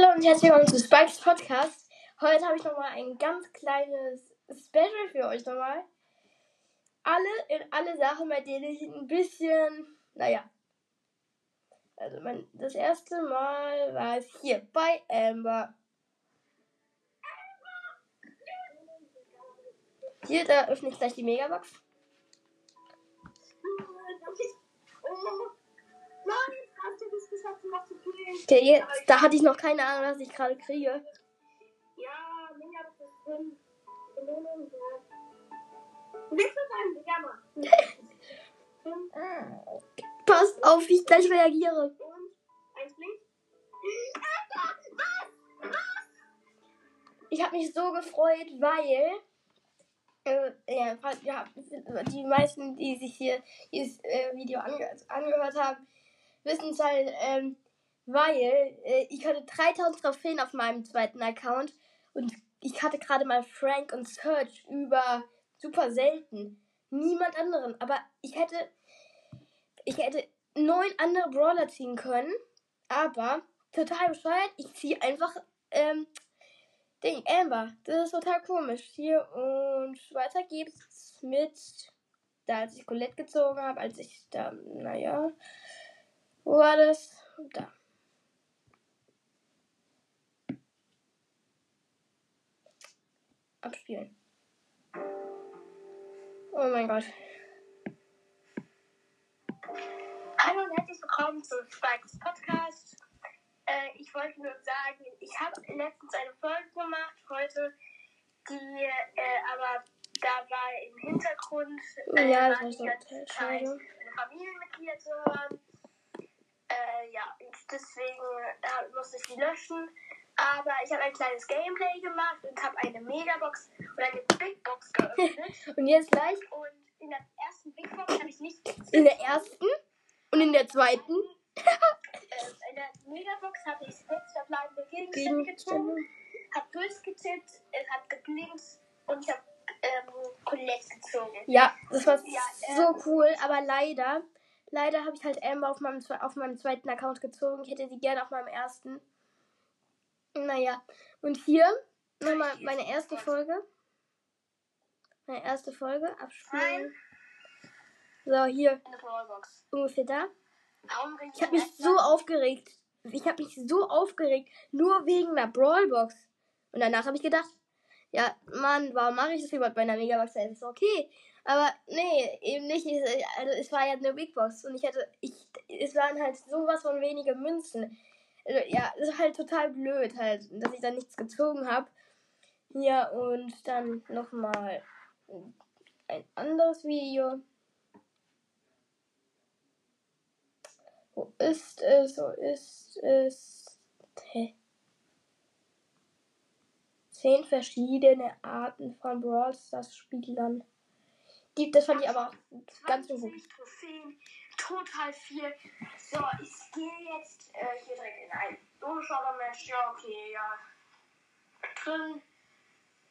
Hallo und herzlich willkommen zu Spikes Podcast. Heute habe ich nochmal ein ganz kleines Special für euch nochmal. Alle in alle Sachen, bei denen ich ein bisschen, naja. Also mein, das erste Mal war es hier bei Amber. Hier, da öffne ich gleich die Megabox. Okay, jetzt, da hatte ich noch keine Ahnung, was ich gerade kriege. Ja, Mega ja. Willst du sagen, Jammer? Passt auf, wie ich gleich reagiere. Ich habe mich so gefreut, weil äh, ja, ja, die meisten, die sich hier dieses äh, Video ange angehört haben, wissen es halt, ähm, weil äh, ich hatte 3000 Trophäen auf meinem zweiten Account und ich hatte gerade mal Frank und Search über super selten. Niemand anderen. Aber ich hätte, ich hätte neun andere Brawler ziehen können, aber total bescheuert. Ich ziehe einfach ähm, Ding, Amber. Das ist total komisch. Hier und weiter geht's mit, da als ich Colette gezogen habe, als ich da, naja, wo war das? Da. Abspielen. Oh mein Gott. Hallo und herzlich willkommen zu Spikes Podcast. Äh, ich wollte nur sagen, ich habe letztens eine Folge gemacht, heute, die äh, aber da war im Hintergrund äh, Ja, das war die ganze Zeit eine Familienmitglieder zu hören. Äh, ja, und deswegen äh, musste ich die löschen. Aber ich habe ein kleines Gameplay gemacht und habe eine Megabox oder eine Big Box geöffnet. Und jetzt gleich und in der ersten Big Box habe ich nicht in der ersten und in der zweiten äh, in der Megabox habe ich sechs verbleibende Gegenstände gezogen, habe durchgetippt, es hat geblinkt und ich habe ähm, Colette gezogen. Ja, das war Ja, ähm, so cool, aber leider, leider habe ich halt Amber auf meinem, auf meinem zweiten Account gezogen. Ich hätte sie gerne auf meinem ersten. Naja, und hier nochmal meine erste Folge. Meine erste Folge abspielen. So, hier ungefähr da. Ich habe mich so aufgeregt. Ich habe mich so aufgeregt, nur wegen einer Brawlbox. Und danach habe ich gedacht, ja, Mann, warum mache ich das überhaupt bei einer Megabox? Das ist okay. Aber nee, eben nicht. Es- Also es war ja eine Big Box und ich hätte, ich, es waren halt sowas von wenige Münzen. Ja, ist halt total blöd halt, dass ich da nichts gezogen habe. Ja, und dann nochmal ein anderes Video. Wo ist es? Wo ist es? Hä? Zehn verschiedene Arten von Brawl Stars Spielern. Die, das fand ich aber ganz gut. 20 Trophäen, total viel. So, ich gehe jetzt äh, hier direkt in ein Solo-Shopper-Match. Ja, okay, ja. Drin.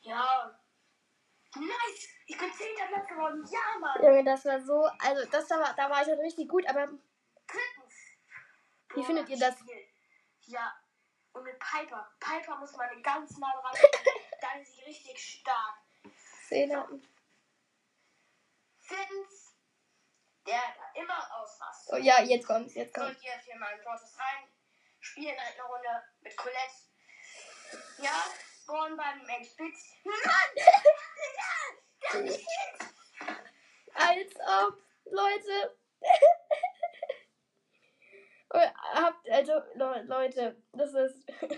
Ja. Nice! Ich bin 10. Platz geworden. Ja, Mann! Junge, das war so, also das war, da war ich halt richtig gut, aber Drittens. Wie findet ihr das? Spiel. Ja. Und mit Piper. Piper muss man ganz nah dran. Dann ist sie richtig stark. zehn Arten. Viertens. Der da immer ausrast. Oh ja, jetzt kommt's, jetzt So, kommt's. hier hier mal ein Prozess rein. Spielen halt eine Runde mit Colette. Ja, spawnen beim Blitz. Mann! ja, das Als ob, Leute. Habt, also, Le- Leute, das ist.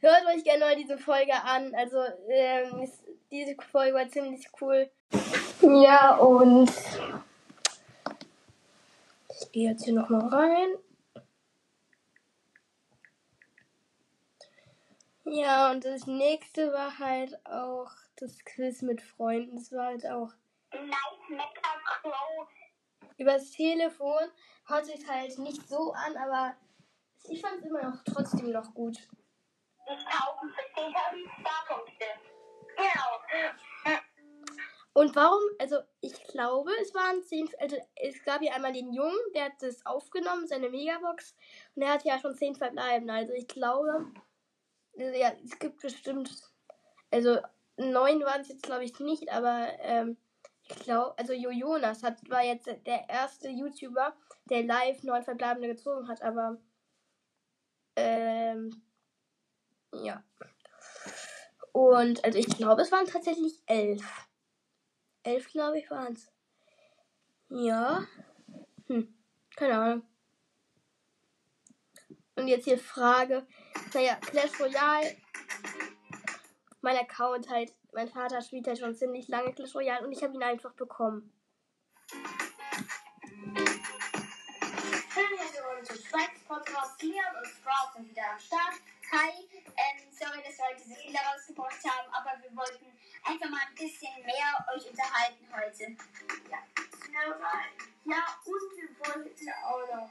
Hört euch gerne mal diese Folge an. Also, ähm, diese Folge war ziemlich cool. Ja, und. Ich gehe jetzt hier nochmal rein. Ja, und das nächste war halt auch das Quiz mit Freunden. Das war halt auch übers Telefon. Hört sich halt nicht so an, aber ich fand es immer noch trotzdem noch gut. Ich kaufe für 10.000 Starpunkte. Genau. Und warum, also ich glaube, es waren zehn, also es gab ja einmal den Jungen, der hat das aufgenommen, seine Megabox, und er hat ja schon zehn verbleiben. Also ich glaube, also ja, es gibt bestimmt, also neun waren es jetzt glaube ich nicht, aber ähm, ich glaube, also Jo Jonas hat, war jetzt der erste YouTuber, der live neun verbleibende gezogen hat, aber ähm, ja. Und also ich glaube, es waren tatsächlich elf. Elf, glaube ich, waren es. Ja. Hm. Keine Ahnung. Und jetzt hier Frage. Naja, Clash Royale. Mein Account halt. Mein Vater spielt halt schon ziemlich lange Clash Royale und ich habe ihn einfach bekommen. Hallo, herzlich willkommen zum Spikes Podcast. Leon und Sprout sind wieder am Start. Hi, ähm, sorry, dass wir heute diese Fehler rausgebracht haben, aber wir wollten einfach mal ein bisschen mehr euch unterhalten heute. Ja, ja und wir wollten auch noch,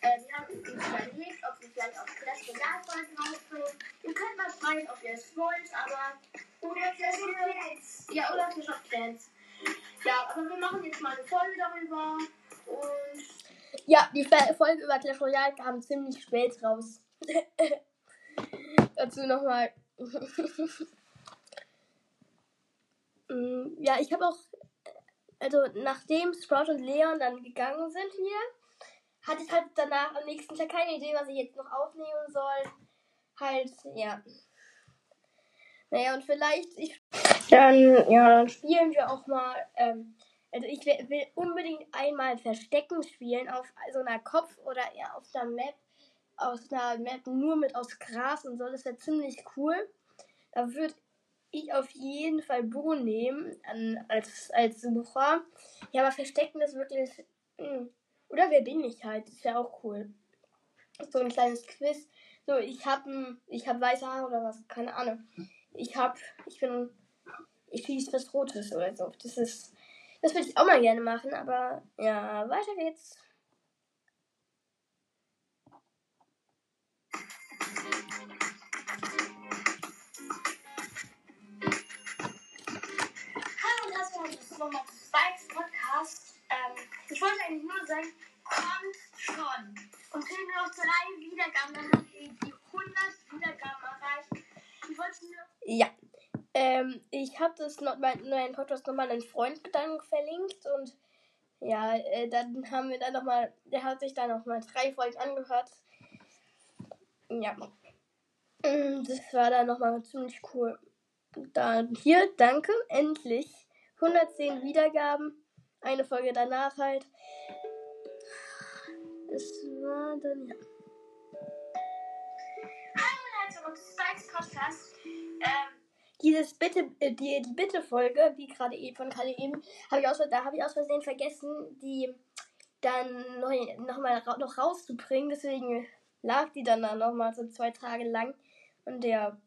äh, wir haben uns überlegt, ob wir vielleicht auch Clash Royale Folgen rausbringen. Ihr könnt mal schreiben, ob ihr es wollt, aber, oder Clash of Clans. Ja, oder Clash of Clans. Ja, aber wir machen jetzt mal eine Folge darüber und Ja, die Folge über Clash Royale kam ziemlich spät raus. Dazu nochmal. Mm, ja, ich habe auch, also nachdem Sprout und Leon dann gegangen sind hier, hatte ich halt danach am nächsten Tag keine Idee, was ich jetzt noch aufnehmen soll. Halt, ja. Naja, und vielleicht, ich, dann, ja, dann spielen wir auch mal, ähm, also ich will, unbedingt einmal Verstecken spielen auf so einer Kopf- oder eher auf einer Map, aus einer Map nur mit aus Gras und so. Das wäre ziemlich cool. Da würde ich auf jeden Fall Bo nehmen an, als, als Sucher. Ja, aber Verstecken ist wirklich. Mh. Oder wer bin ich halt? Das wäre auch cool. So ein kleines Quiz. So, ich habe ich hab weiße Haare oder was? Keine Ahnung. Ich hab, ich bin, ich schieße was Rotes oder so. Das ist, das würde ich auch mal gerne machen, aber ja, weiter geht's. Hallo und herzlich willkommen zum Spikes Podcast. Ähm, ich wollte eigentlich nur sagen, kommt schon. Und fehlen nur noch drei Wiedergaben, dann wir die 100 Wiedergaben erreicht. Ich wollte nur... Ja. Ähm, ich habe das noch, mein, meinen Podcast nochmal einen Freund dann verlinkt und ja, äh, dann haben wir dann nochmal, der hat sich dann nochmal drei Folgen angehört. Ja. Mm, Das war dann nochmal ziemlich cool. Dann hier, danke, endlich. 110 Wiedergaben. Eine Folge danach halt. Das war dann, ja. Willkommen zum Spikes. Ähm, Dieses Bitte, äh, die, die Bitte-Folge, die gerade eben von gerade eben, habe ich aus, da habe ich aus Versehen vergessen, die dann noch, noch noch rauszubringen. Deswegen lag die dann da noch mal so zwei Tage lang. Und der,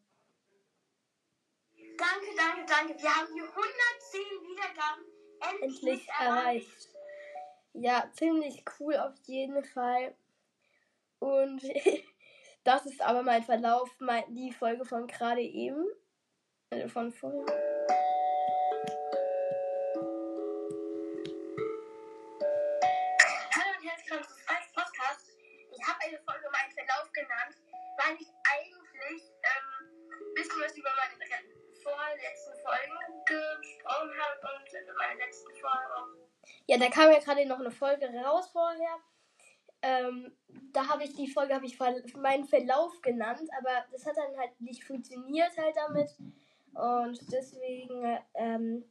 danke, danke, danke. Wir haben die 110 Wiedergaben endlich, endlich erreicht. Ja, ziemlich cool auf jeden Fall. Und das ist aber mein Verlauf, mein, die Folge von gerade eben. Also von vorhin. Da kam ja gerade noch eine Folge raus vorher. Ähm, da habe ich die Folge habe ich meinen Verlauf genannt, aber das hat dann halt nicht funktioniert halt damit und deswegen ähm,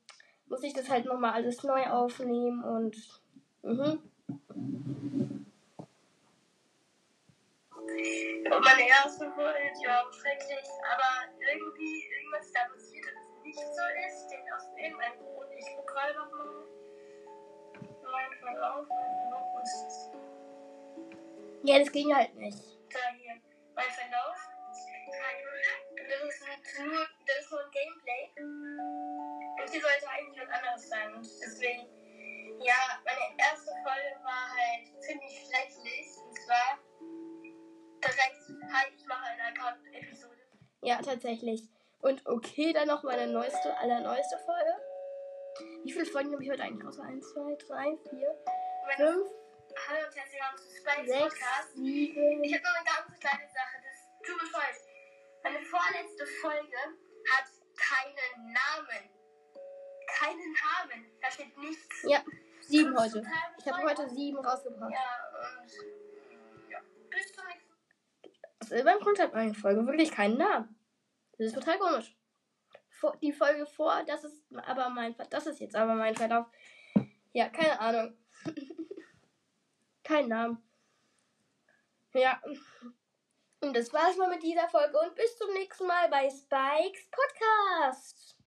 muss ich das halt noch mal alles neu aufnehmen und mhm. Und meine erste Folge, die war schrecklich, aber irgendwie irgendwas da passiert, dass es nicht so ist, denn aus irgendeinem Grund, ich gucke gerade nochmal Verlauf, ist ja, das ging halt nicht. da hier, mein Verlauf. Das ist nur, das ist nur ein Gameplay. Und hier sollte eigentlich was anderes sein. Und deswegen, ja, meine erste Folge war halt ziemlich schrecklich. Und zwar direkt, hi, ich mache eine Wie viele Folgen habe ich heute eigentlich raus? 1, 2, 3, 4, Meine- 5, Hallo und herzlich willkommen zu Spikes 6, Podcast. 7. Ich habe noch eine ganz kleine Sache. Das tut mir voll. Meine vorletzte Folge hat keinen Namen. Keinen Namen. Da steht nichts. Ja, 7 Kommst du heute. Ich habe heute 7 rausgebracht. Ja, und. Ja. Bis zum nächsten Das ist beim Grund hat meine Folge wirklich keinen Namen. Das ist total komisch. Die Folge vor, das ist aber mein das ist jetzt aber mein Verlauf. Ja, keine Ahnung. Kein Namen. Ja. Und das war's mal mit dieser Folge und bis zum nächsten Mal bei Spikes Podcast.